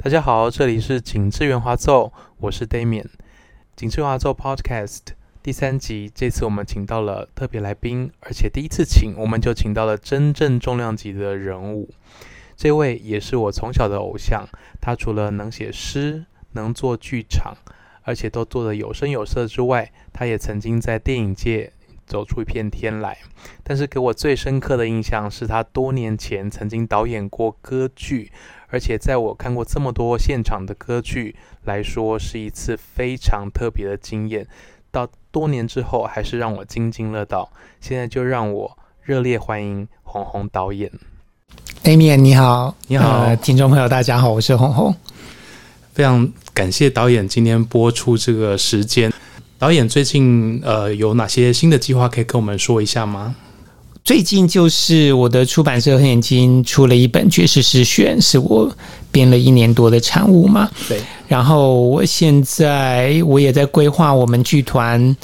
大家好，这里是景致圆滑奏，我是 Damian。景致圆滑奏 Podcast 第三集，这次我们请到了特别来宾，而且第一次请我们就请到了真正重量级的人物。这位也是我从小的偶像，他除了能写诗、能做剧场，而且都做得有声有色之外，他也曾经在电影界走出一片天来。但是给我最深刻的印象是他多年前曾经导演过歌剧。而且在我看过这么多现场的歌剧来说，是一次非常特别的经验。到多年之后，还是让我津津乐道。现在就让我热烈欢迎红红导演。Damian 你好，你好，呃，听众朋友大家好，我是红红。非常感谢导演今天播出这个时间。导演最近呃有哪些新的计划可以跟我们说一下吗？最近就是我的出版社黑眼睛出了一本爵士诗选，是我编了一年多的产物嘛。对。然后我现在我也在规划我们剧团，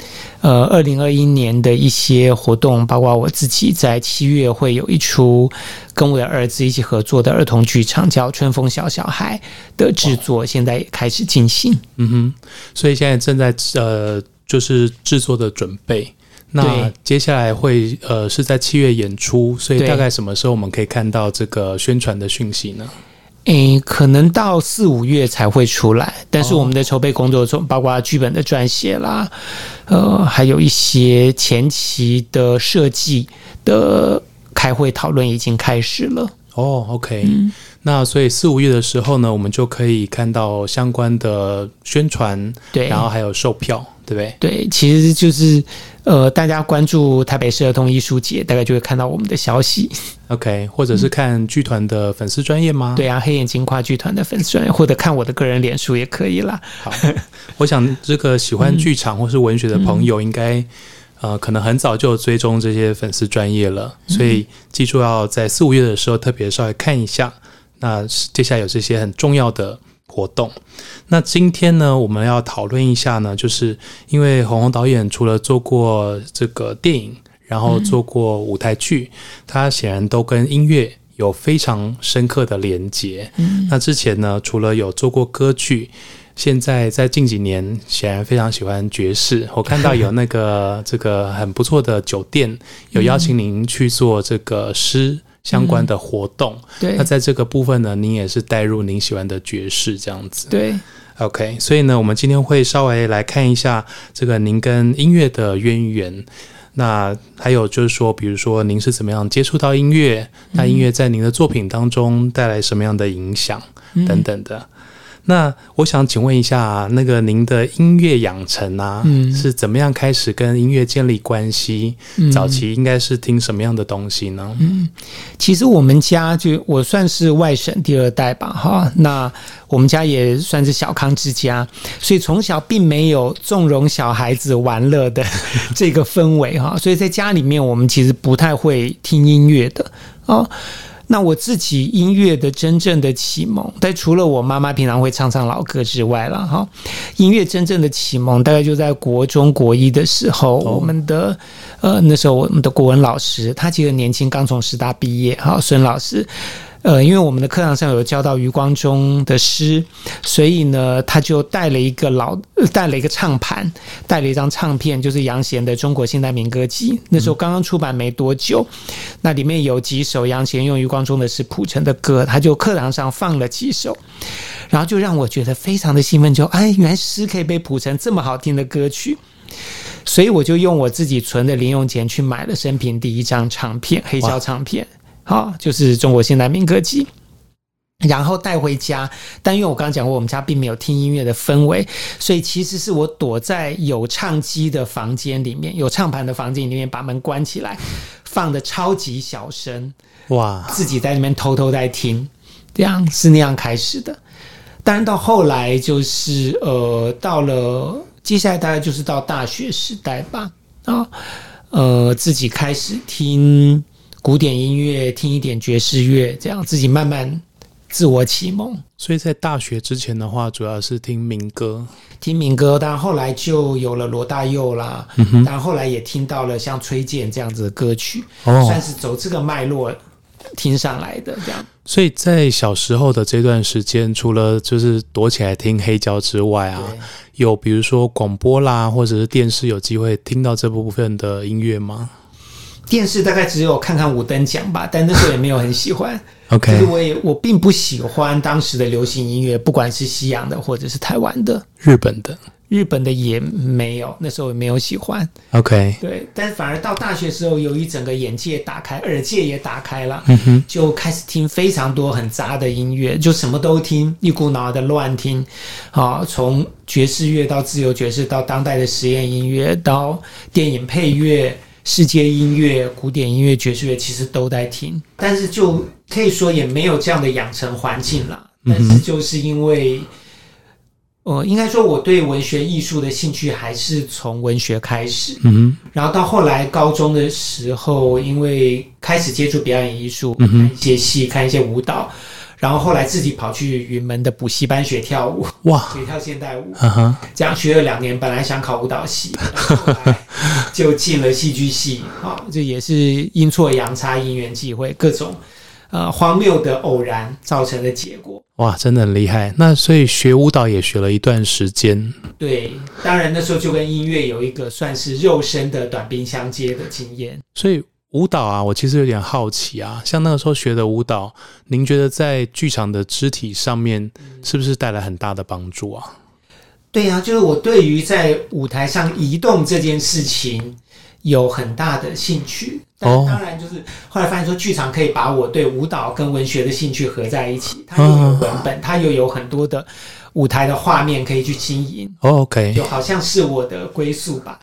呃，二零二一年的一些活动，包括我自己在七月会有一出跟我的儿子一起合作的儿童剧场，叫《春风小小孩》的制作，现在也开始进行。嗯哼。所以现在正在呃，就是制作的准备。那接下来会呃是在七月演出，所以大概什么时候我们可以看到这个宣传的讯息呢？诶，可能到四五月才会出来，但是我们的筹备工作中，包括剧本的撰写啦，呃，还有一些前期的设计的开会讨论已经开始了。哦，OK，嗯，那所以四五月的时候呢，我们就可以看到相关的宣传，对，然后还有售票。对不对？对，其实就是呃，大家关注台北市儿童艺术节，大概就会看到我们的消息。OK，或者是看剧团的粉丝专业吗？对啊，黑眼睛跨剧团的粉丝专业，或者看我的个人脸书也可以啦。好，我想这个喜欢剧场或是文学的朋友，应该、嗯、呃，可能很早就追踪这些粉丝专业了，所以记住要在四五月的时候特别稍微看一下。那接下来有这些很重要的。活动，那今天呢，我们要讨论一下呢，就是因为红红导演除了做过这个电影，然后做过舞台剧，嗯、他显然都跟音乐有非常深刻的连结。嗯，那之前呢，除了有做过歌剧，现在在近几年显然非常喜欢爵士。我看到有那个这个很不错的酒店有邀请您去做这个诗。相关的活动，那在这个部分呢，您也是带入您喜欢的爵士这样子，对，OK，所以呢，我们今天会稍微来看一下这个您跟音乐的渊源，那还有就是说，比如说您是怎么样接触到音乐，嗯，那音乐在您的作品当中带来什么样的影响，嗯，等等的。那我想请问一下，那个您的音乐养成啊，嗯，是怎么样开始跟音乐建立关系？嗯，早期应该是听什么样的东西呢？嗯，其实我们家就我算是外省第二代吧，哈，那我们家也算是小康之家，所以从小并没有纵容小孩子玩乐的 这个氛围，哈，所以在家里面我们其实不太会听音乐的，哦。那我自己音乐的真正的启蒙，但除了我妈妈平常会唱唱老歌之外了哈，音乐真正的启蒙大概就在国中国一的时候，我们的呃那时候我们的国文老师，他其实年轻，刚从师大毕业哈，孙老师。呃，因为我们的课堂上有教到余光中的诗，所以呢，他就带了一个老，带了一个唱盘，带了一张唱片，就是杨贤的《中国现代民歌集》。那时候刚刚出版没多久，那里面有几首杨贤用余光中的诗谱成的歌，他就课堂上放了几首，然后就让我觉得非常的兴奋，就哎，原来诗可以被谱成这么好听的歌曲，所以我就用我自己存的零用钱去买了生平第一张唱片，黑胶唱片。好，就是中国现代民歌集，然后带回家。但因为我刚刚讲过，我们家并没有听音乐的氛围，所以其实是我躲在有唱机的房间里面，有唱盘的房间里面，把门关起来，放的超级小声，哇，自己在那边偷偷在听，这样是那样开始的。当然到后来就是呃，到了接下来大概就是到大学时代吧，啊，呃，自己开始听。古典音乐，听一点爵士乐，这样自己慢慢自我启蒙。所以在大学之前的话，主要是听民歌，听民歌。但后来就有了罗大佑啦，嗯哼，但后来也听到了像崔健这样子的歌曲，哦，算是走这个脉络听上来的这样。所以在小时候的这段时间，除了就是躲起来听黑胶之外啊，有比如说广播啦，或者是电视有机会听到这部分的音乐吗？电视大概只有看看五等奖吧，但那时候也没有很喜欢。OK，就是我也我并不喜欢当时的流行音乐，不管是西洋的或者是台湾的、日本的。日本的也没有，那时候也没有喜欢。OK，对，但是反而到大学时候，由于整个眼界打开，耳界也打开了，嗯哼，就开始听非常多很杂的音乐，就什么都听，一股脑的乱听。啊，从爵士乐到自由爵士，到当代的实验音乐，到电影配乐、世界音乐、古典音乐、爵士乐，其实都在听。但是就可以说也没有这样的养成环境了。但是就是因为。呃，应该说我对文学艺术的兴趣还是从文学开始，嗯，然后到后来高中的时候，因为开始接触表演艺术，嗯，看一些戏，看一些舞蹈，然后后来自己跑去云门的补习班学跳舞，哇，学跳现代舞，这样学了两年，本来想考舞蹈系，就进了戏剧系，啊，这也是阴错阳差，因缘际会，各种。呃，荒谬的偶然造成的结果。哇，真的很厉害。那所以学舞蹈也学了一段时间。对，当然那时候就跟音乐有一个算是肉身的短兵相接的经验。所以舞蹈啊，我其实有点好奇啊，像那个时候学的舞蹈，您觉得在剧场的肢体上面是不是带来很大的帮助啊？对呀、啊，就是我对于在舞台上移动这件事情。有很大的兴趣，但当然就是后来发现说，剧场可以把我对舞蹈跟文学的兴趣合在一起。它又有文本，它又有很多的舞台的画面可以去经营。OK，就好像是我的归宿吧。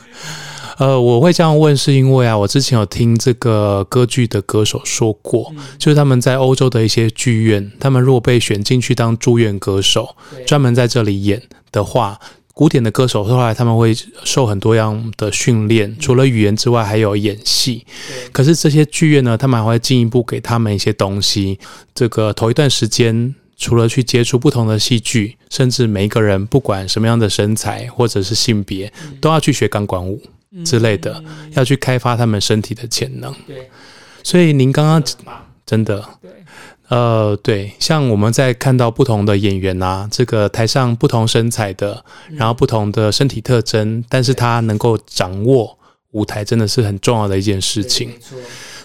呃，我会这样问是因为啊，我之前有听这个歌剧的歌手说过，嗯、就是他们在欧洲的一些剧院，他们如果被选进去当驻院歌手，专门在这里演的话。古典的歌手后来他们会受很多样的训练，除了语言之外，还有演戏。可是这些剧院呢，他们还会进一步给他们一些东西。这个头一段时间，除了去接触不同的戏剧，甚至每一个人不管什么样的身材或者是性别，都要去学钢管舞之类的，要去开发他们身体的潜能。对，所以您刚刚真的。呃，对，像我们在看到不同的演员啊，这个台上不同身材的，然后不同的身体特征，但是他能够掌握舞台，真的是很重要的一件事情。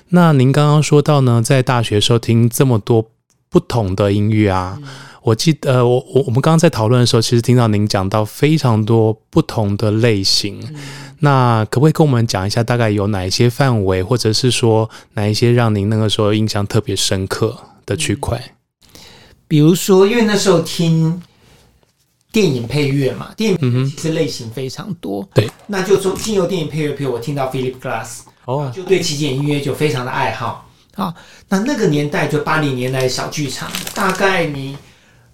那您刚刚说到呢，在大学时候听这么多不同的音乐啊，嗯、我记得，呃，我我我们刚刚在讨论的时候，其实听到您讲到非常多不同的类型。嗯、那可不可以跟我们讲一下，大概有哪一些范围，或者是说哪一些让您那个时候印象特别深刻的区块，比如说，因为那时候听电影配乐嘛，电影配乐其实类型非常多。对、嗯，那就从经由电影配乐，譬如我听到 Philip Glass，哦，就对极简音乐就非常的爱好。啊，那那个年代就八零年代的小剧场，大概你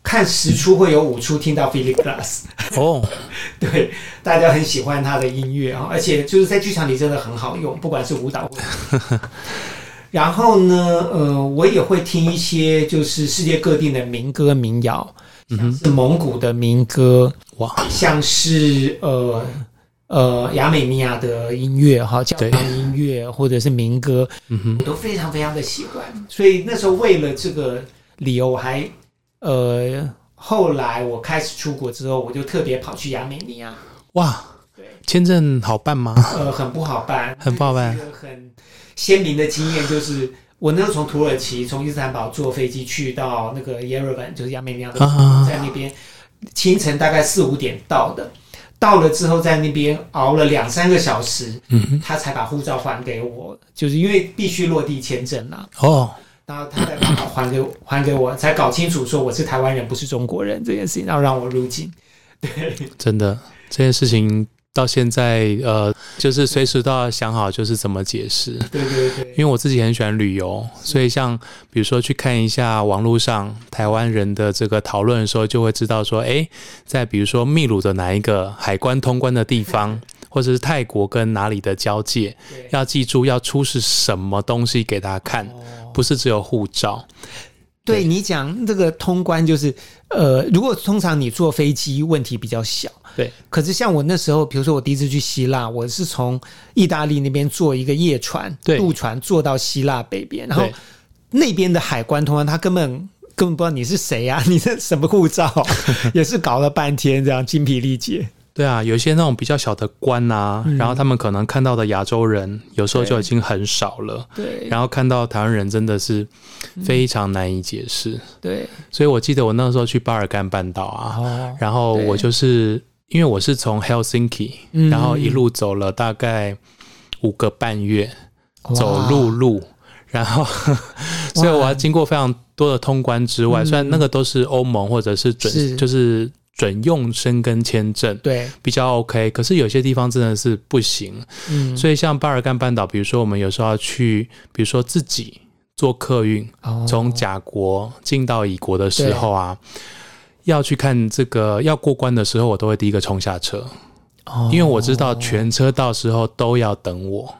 看十出会有五出听到 Philip Glass。哦，对，大家很喜欢他的音乐啊，而且就是在剧场里真的很好用，不管是舞蹈或。然后呢，呃，我也会听一些就是世界各地的民歌民谣，像是蒙古的民歌，哇，像是呃呃亚美尼亚的音乐哈，教堂音乐或者是民歌，嗯哼，我都非常非常的喜欢。所以那时候为了这个理由，我还呃后来我开始出国之后，我就特别跑去亚美尼亚。哇，对，签证好办吗？呃，很不好办，很不好办，很。鲜明的经验就是，我那时候从土耳其从伊斯坦堡坐飞机去到那个耶路撒冷，就是亚美尼亚的，在那边清晨大概四五点到的，到了之后在那边熬了两三个小时，嗯，他才把护照还给我，就是因为必须落地签证了哦，然后他再把还给 还给我，才搞清楚说我是台湾人不是中国人这件事情，然后让我入境。对，真的这件事情。到现在，呃，就是随时都要想好，就是怎么解释。对对对。因为我自己很喜欢旅游，所以像比如说去看一下网络上台湾人的这个讨论的时候，就会知道说，诶，在比如说秘鲁的哪一个海关通关的地方，或者是泰国跟哪里的交界，要记住要出示什么东西给他看，不是只有护照。对，你讲这个通关，就是呃，如果通常你坐飞机问题比较小。对，可是像我那时候，比如说我第一次去希腊，我是从意大利那边坐一个夜船，渡船坐到希腊北边，然后那边的海关通常他根本根本不知道你是谁呀、啊，你是什么护照，也是搞了半天这样精疲力竭。对啊，有一些那种比较小的官啊，嗯、然后他们可能看到的亚洲人有时候就已经很少了。对，然后看到台湾人真的是非常难以解释。嗯、对，所以我记得我那时候去巴尔干半岛啊，哦、然后我就是因为我是从 Helsinki，然后一路走了大概五个半月，嗯、走陆路，然后 所以我要经过非常多的通关之外，虽然那个都是欧盟或者是准，是。就是。准用申根签证对。比较 OK，可是有些地方真的是不行。嗯，所以像巴尔干半岛，比如说我们有时候要去，比如说自己坐客运从甲国进到乙国的时候啊，要去看这个要过关的时候，我都会第一个冲下车，因为我知道全车到时候都要等我。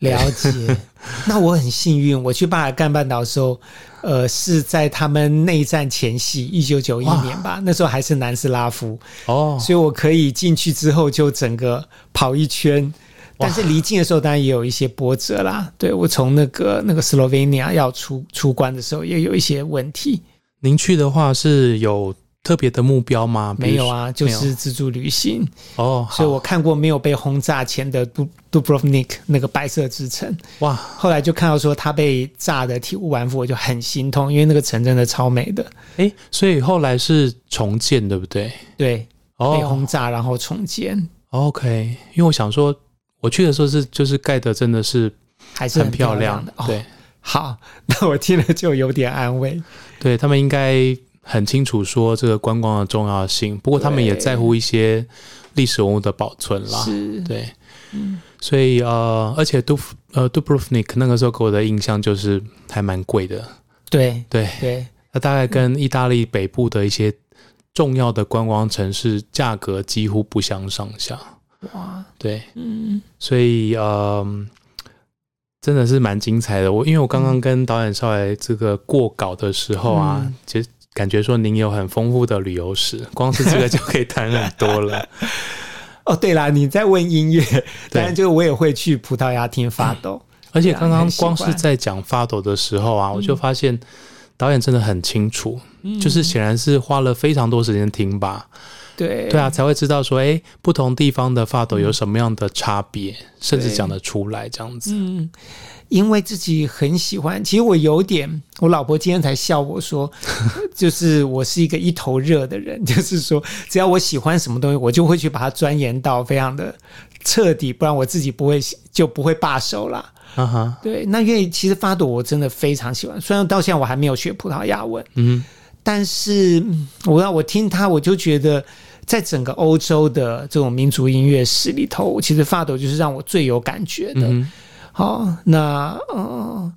了解，那我很幸运，我去巴尔干半岛的时候，呃，是在他们内战前夕，一九九一年吧，那时候还是南斯拉夫哦，所以我可以进去之后就整个跑一圈，但是离境的时候当然也有一些波折啦。对，我从那个那个斯洛文尼亚要出出关的时候也有一些问题。您去的话是有特别的目标吗？没有啊，就是自助旅行哦。所以我看过没有被轰炸前的杜杜布罗夫尼克那个白色之城哇，后来就看到说它被炸的体无完肤，我就很心痛，因为那个城真的超美的。诶，所以后来是重建，对不对？对，被轰炸然后重建。哦，OK，因为我想说，我去的时候是就是盖的真的是还是很漂亮的。对，好，那我听了就有点安慰。对，他们应该。很清楚说这个观光的重要性，不过他们也在乎一些历史文物的保存啦。是，对，嗯，所以呃，而且杜呃杜布罗夫尼克那个时候给我的印象就是还蛮贵的。对对对，那大概跟意大利北部的一些重要的观光城市价格几乎不相上下。哇，对，嗯，所以呃，真的是蛮精彩的。我因为我刚刚跟导演稍微这个过稿的时候啊，嗯、其实。感觉说您有很丰富的旅游史，光是这个就可以谈很多了。哦，对啦，你在问音乐，当然就我也会去葡萄牙听发抖，嗯、而且刚刚光是在讲发抖的时候啊，嗯、我就发现导演真的很清楚，嗯、就是显然是花了非常多时间听吧。对对啊，才会知道说，哎，不同地方的发抖有什么样的差别，嗯、甚至讲得出来这样子。嗯。因为自己很喜欢，其实我有点，我老婆今天才笑我说，就是我是一个一头热的人，就是说只要我喜欢什么东西，我就会去把它钻研到非常的彻底，不然我自己不会就不会罢手了。啊哈，对，那因为其实法朵我真的非常喜欢，虽然到现在我还没有学葡萄牙文，嗯，但是我要我听他，我就觉得在整个欧洲的这种民族音乐史里头，其实法斗就是让我最有感觉的。嗯好，那呃，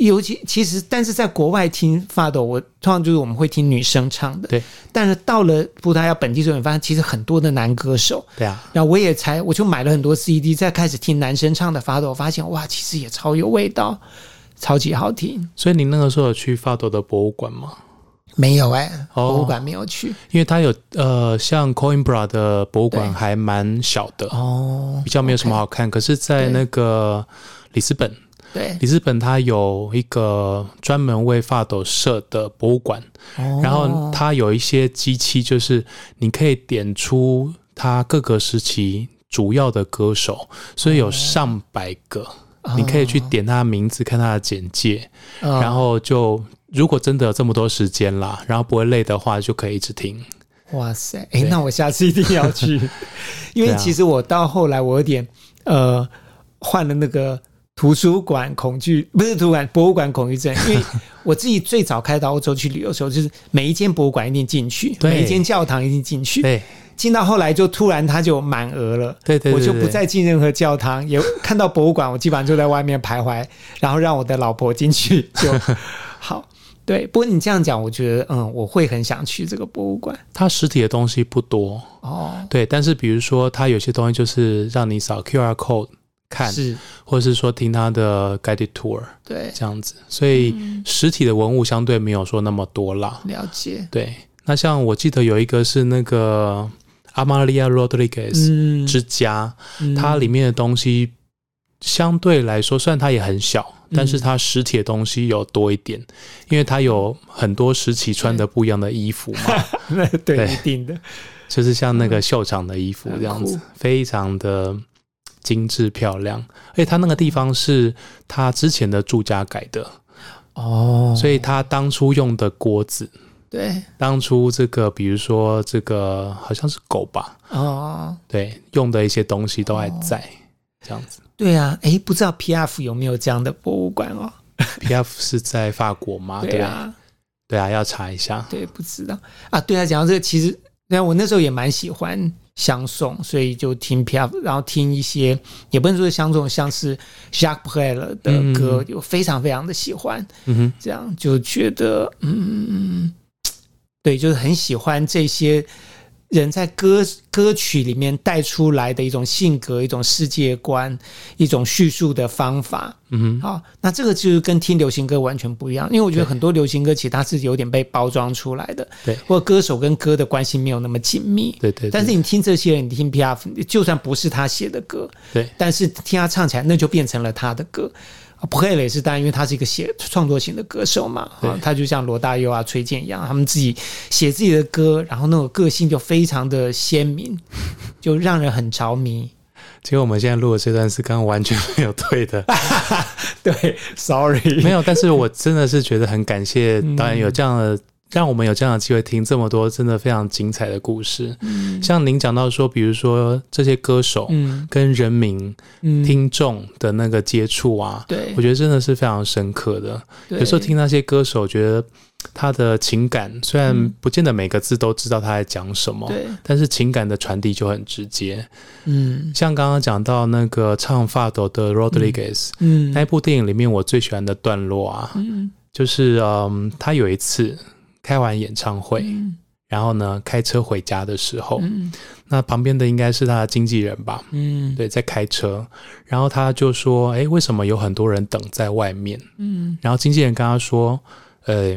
尤其其实，但是在国外听发抖，我通常就是我们会听女生唱的，对。但是到了葡萄牙本地之后，你发现其实很多的男歌手，对啊。然后我也才，我就买了很多 CD，再开始听男生唱的发抖，我发现哇，其实也超有味道，超级好听。所以你那个时候有去发抖的博物馆吗？没有哎、欸，博物馆没有去，因为它有呃，像 Coimbra 的博物馆还蛮小的哦，比较没有什么好看。可是，在那个里斯本，对，里斯本它有一个专门为发斗设的博物馆，哦、然后它有一些机器，就是你可以点出它各个时期主要的歌手，所以有上百个，哦、你可以去点他的名字，看他的简介，哦、然后就。如果真的有这么多时间啦，然后不会累的话，就可以一直听。哇塞！哎，那我下次一定要去，因为其实我到后来我有点呃患了那个图书馆恐惧，不是图书馆博物馆恐惧症。因为 我自己最早开到欧洲去旅游的时候，就是每一间博物馆一定进去，对每一间教堂一定进去。对，进到后来就突然它就满额了，对对，对对，我就不再进任何教堂，也看到博物馆，我基本上就在外面徘徊，然后让我的老婆进去就 好。对，不过你这样讲，我觉得，嗯，我会很想去这个博物馆。它实体的东西不多。哦，对，但是比如说，它有些东西就是让你扫 QR code 看，是，或者是说听它的 guided tour，对，这样子，所以实体的文物相对没有说那么多啦。了解，对。那像我记得有一个是那个 Amalia Rodriguez 之家，嗯嗯、它里面的东西相对来说，虽然它也很小，但是它实体的东西有多一点，嗯、因为它有很多时期穿的不一样的衣服嘛。对，对，一定的，就是像那个秀场的衣服这样子，非常的精致漂亮。而且它那个地方是他之前的住家改的哦，所以他当初用的锅子，对，当初这个比如说这个好像是狗吧，哦，对，用的一些东西都还在。哦这样子，对啊，哎，不知道 P.F 有没有这样的博物馆哦？P.F 是在法国吗？对啊，对啊，要查一下。对，不知道啊。对啊，讲到这个，其实，对啊，我那时候也蛮喜欢相送，所以就听 P.F，然后听一些，也不能说是相送，像是 Jacques Brel 的歌，就非常非常的喜欢。嗯哼，这样就觉得，嗯，对，就是很喜欢这些。人在歌歌曲里面带出来的一种性格、一种世界观、一种叙述的方法，嗯哼，好，那这个就是跟听流行歌完全不一样，因为我觉得很多流行歌其实它是有点被包装出来的，对，或者歌手跟歌的关系没有那么紧密，对，对对。但是你听这些人，你听 P.F，就算不是他写的歌，对，但是听他唱起来，那就变成了他的歌。不会也是，当然因为他是一个写创作型的歌手嘛，啊，他就像罗大佑啊、崔健一样，他们自己写自己的歌，然后那种个性就非常的鲜明，就让人很着迷。结果我们现在录的这段是刚刚完全没有对的，对，sorry，没有，但是我真的是觉得很感谢导演有这样的。让我们有这样的机会听这么多真的非常精彩的故事，嗯，像您讲到说，比如说这些歌手，嗯，跟人民、听众的那个接触啊，对，我觉得真的是非常深刻的。有时候听那些歌手，觉得他的情感虽然不见得每个字都知道他在讲什么，对，但是情感的传递就很直接。嗯，像刚刚讲到那个唱法斗的 Rodriguez，嗯，那一部电影里面我最喜欢的段落啊，嗯，就是嗯，他有一次。开完演唱会，嗯、然后呢，开车回家的时候，嗯、那旁边的应该是他的经纪人吧？嗯，对，在开车，然后他就说：“哎，为什么有很多人等在外面？”嗯，然后经纪人跟他说：“呃，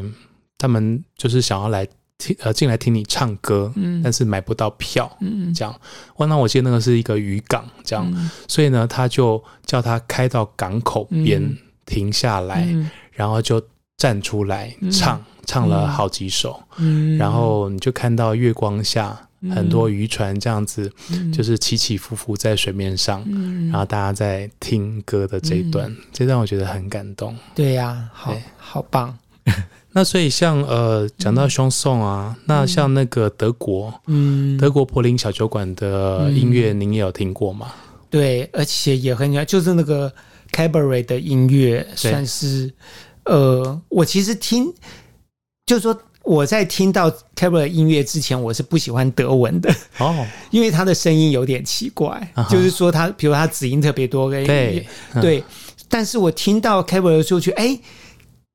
他们就是想要来听，呃，进来听你唱歌，嗯，但是买不到票，嗯，这样。哇，那我记得那个是一个渔港，这样，嗯、所以呢，他就叫他开到港口边停下来，嗯、然后就站出来唱。嗯”唱了好几首，嗯，然后你就看到月光下很多渔船这样子，就是起起伏伏在水面上，嗯，然后大家在听歌的这一段，这段我觉得很感动。对呀，好，好棒。那所以像呃，讲到香颂啊，那像那个德国，嗯，德国柏林小酒馆的音乐，您也有听过吗？对，而且也很喜欢，就是那个 cabaret 的音乐，算是呃，我其实听。就是说，我在听到 cabaret 音乐之前，我是不喜欢德文的哦，因为他的声音有点奇怪。就是说，他比如他子音特别多，对对。但是我听到 cabaret 的时候，觉得哎，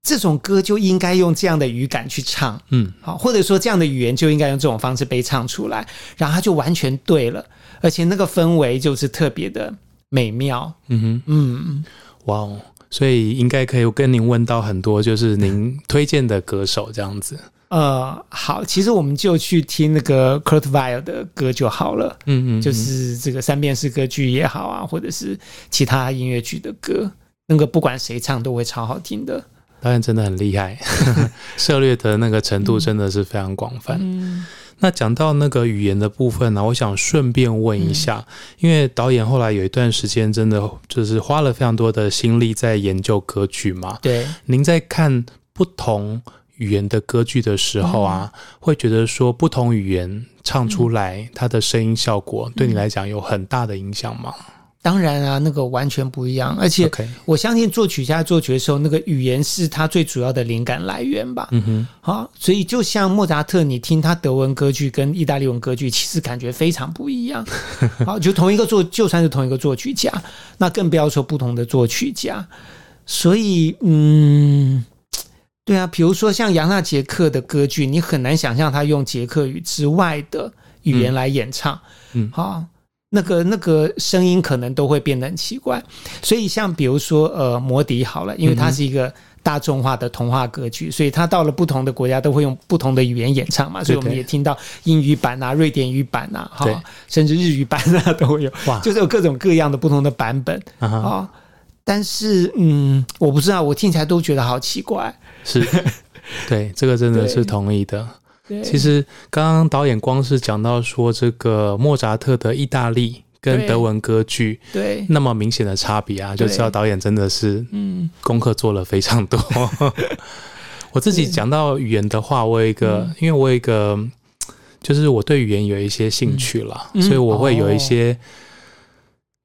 这种歌就应该用这样的语感去唱，嗯，好，或者说这样的语言就应该用这种方式被唱出来，然后他就完全对了，而且那个氛围就是特别的美妙。嗯哼，嗯，哇哦。所以应该可以跟您问到很多，就是您推荐的歌手这样子。呃，好，其实我们就去听那个 Kurt Weill 的歌就好了。嗯，嗯嗯，就是这个三遍式歌剧也好啊，或者是其他音乐剧的歌，那个不管谁唱都会超好听的。导演真的很厉害，涉猎的那个程度真的是非常广泛。嗯。嗯那讲到那个语言的部分呢，我想顺便问一下，因为导演后来有一段时间真的就是花了非常多的心力在研究歌剧嘛。对，您在看不同语言的歌剧的时候啊，会觉得说不同语言唱出来它的声音效果对你来讲有很大的影响吗？当然啊，那个完全不一样，而且我相信作曲家作曲的时候，那个语言是他最主要的灵感来源吧。嗯哼，好，所以就像莫扎特，你听他德文歌剧跟意大利文歌剧，其实感觉非常不一样。好，就同一个作，就算是同一个作曲家，那更不要说不同的作曲家。所以，嗯，对啊，比如说像杨纳杰克的歌剧，你很难想象他用捷克语之外的语言来演唱。嗯，好。那个那个声音可能都会变得很奇怪，所以像比如说呃，摩笛好了，因为它是一个大众化的童话歌曲，所以他到了不同的国家都会用不同的语言演唱嘛，所以我们也听到英语版啊、瑞典语版啊，哈，甚至日语版啊都会有，哇，就是有各种各样的不同的版本啊、哦。但是，嗯，我不知道，我听起来都觉得好奇怪。是，对，这个真的是同意的。其实刚刚导演光是讲到说这个莫扎特的意大利。跟德文歌剧对。那么明显的差别啊，就知道导演真的是嗯。功课做了非常多。我自己讲到语言的话，我有一个，因为我有一个，就是我对语言有一些兴趣了，所以我会有一些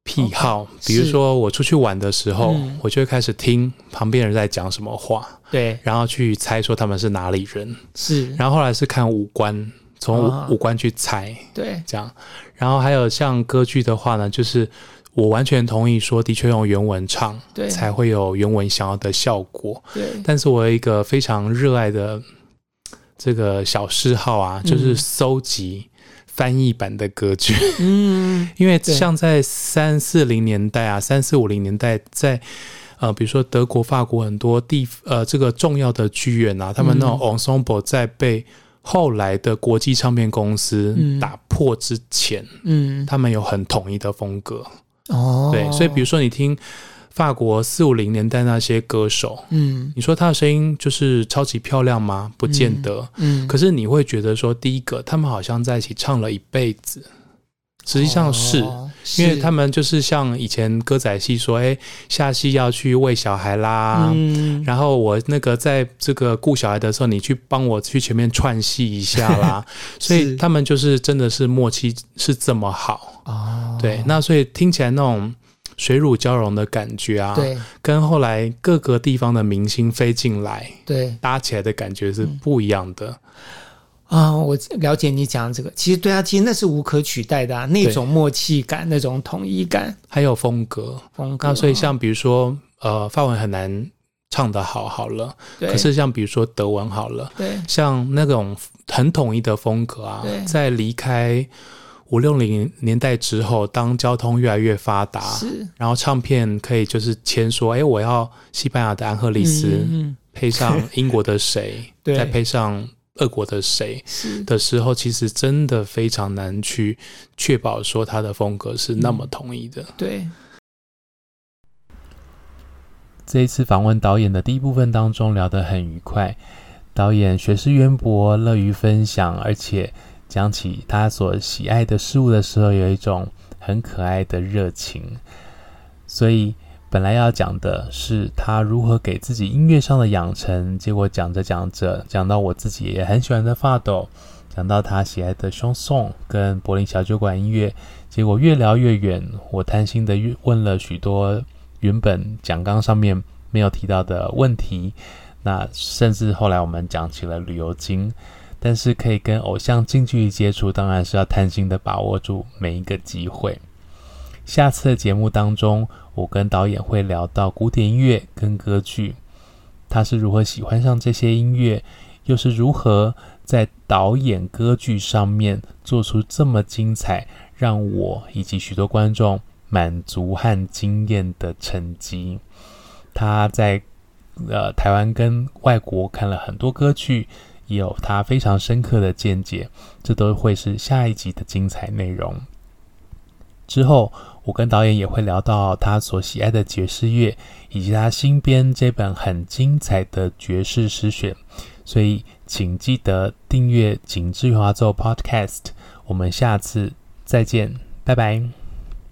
癖好。比如说我出去玩的时候，我就会开始听旁边人在讲什么话，对，然后去猜说他们是哪里人，是，然后后来是看五官。从五官去猜，对，这样。然后还有像歌剧的话呢，就是我完全同意说，的确用原文唱，对，才会有原文想要的效果。对。但是我有一个非常热爱的这个小嗜好啊，就是搜集翻译版的歌剧。嗯。因为像在三四零年代啊，三四五零年代，在呃，比如说德国、法国很多地呃，这个重要的剧院啊，他们那种 ensemble 在被。后来的国际唱片公司打破之前，嗯，他们有很统一的风格哦。对，所以比如说你听法国四五零年代那些歌手，嗯，你说他的声音就是超级漂亮吗？不见得，嗯。可是你会觉得说，第一个，他们好像在一起唱了一辈子。实际上是，因为他们就是像以前歌仔戏说，哎，下戏要去喂小孩啦，嗯，然后我那个在这个顾小孩的时候，你去帮我去前面串戏一下啦，所以他们就是真的是默契是这么好。哦。对，那所以听起来那种水乳交融的感觉啊，对，跟后来各个地方的明星飞进来，对，搭起来的感觉是不一样的。啊、哦，我了解你讲的这个，其实对啊，其实那是无可取代的啊，那种默契感，那种统一感，还有风格，风格。那所以像比如说，呃，法文很难唱得好，好了，可是像比如说德文好了，对。像那种很统一的风格啊，在离开五六零年代之后，当交通越来越发达，是。然后唱片可以就是签说，哎，我要西班牙的安赫利斯，嗯，配上英国的谁，再配上。俄国的谁的时候，其实真的非常难去确保说他的风格是那么统一的。嗯、对，这一次访问导演的第一部分当中聊得很愉快，导演学识渊博，乐于分享，而且讲起他所喜爱的事物的时候，有一种很可爱的热情，所以。本来要讲的是他如何给自己音乐上的养成，结果讲着讲着，讲到我自己也很喜欢的发抖，讲到他喜爱的双颂跟柏林小酒馆音乐，结果越聊越远。我贪心的问了许多原本讲纲上面没有提到的问题，那甚至后来我们讲起了旅游经，但是可以跟偶像近距离接触，当然是要贪心的把握住每一个机会。下次的节目当中，我跟导演会聊到古典音乐跟歌剧，他是如何喜欢上这些音乐，又是如何在导演歌剧上面做出这么精彩，让我以及许多观众满足和惊艳的成绩。他在呃台湾跟外国看了很多歌剧，也有他非常深刻的见解，这都会是下一集的精彩内容。之后，我跟导演也会聊到他所喜爱的爵士乐，以及他新编这本很精彩的爵士诗选。所以，请记得订阅《景致华奏》Podcast。我们下次再见，拜拜。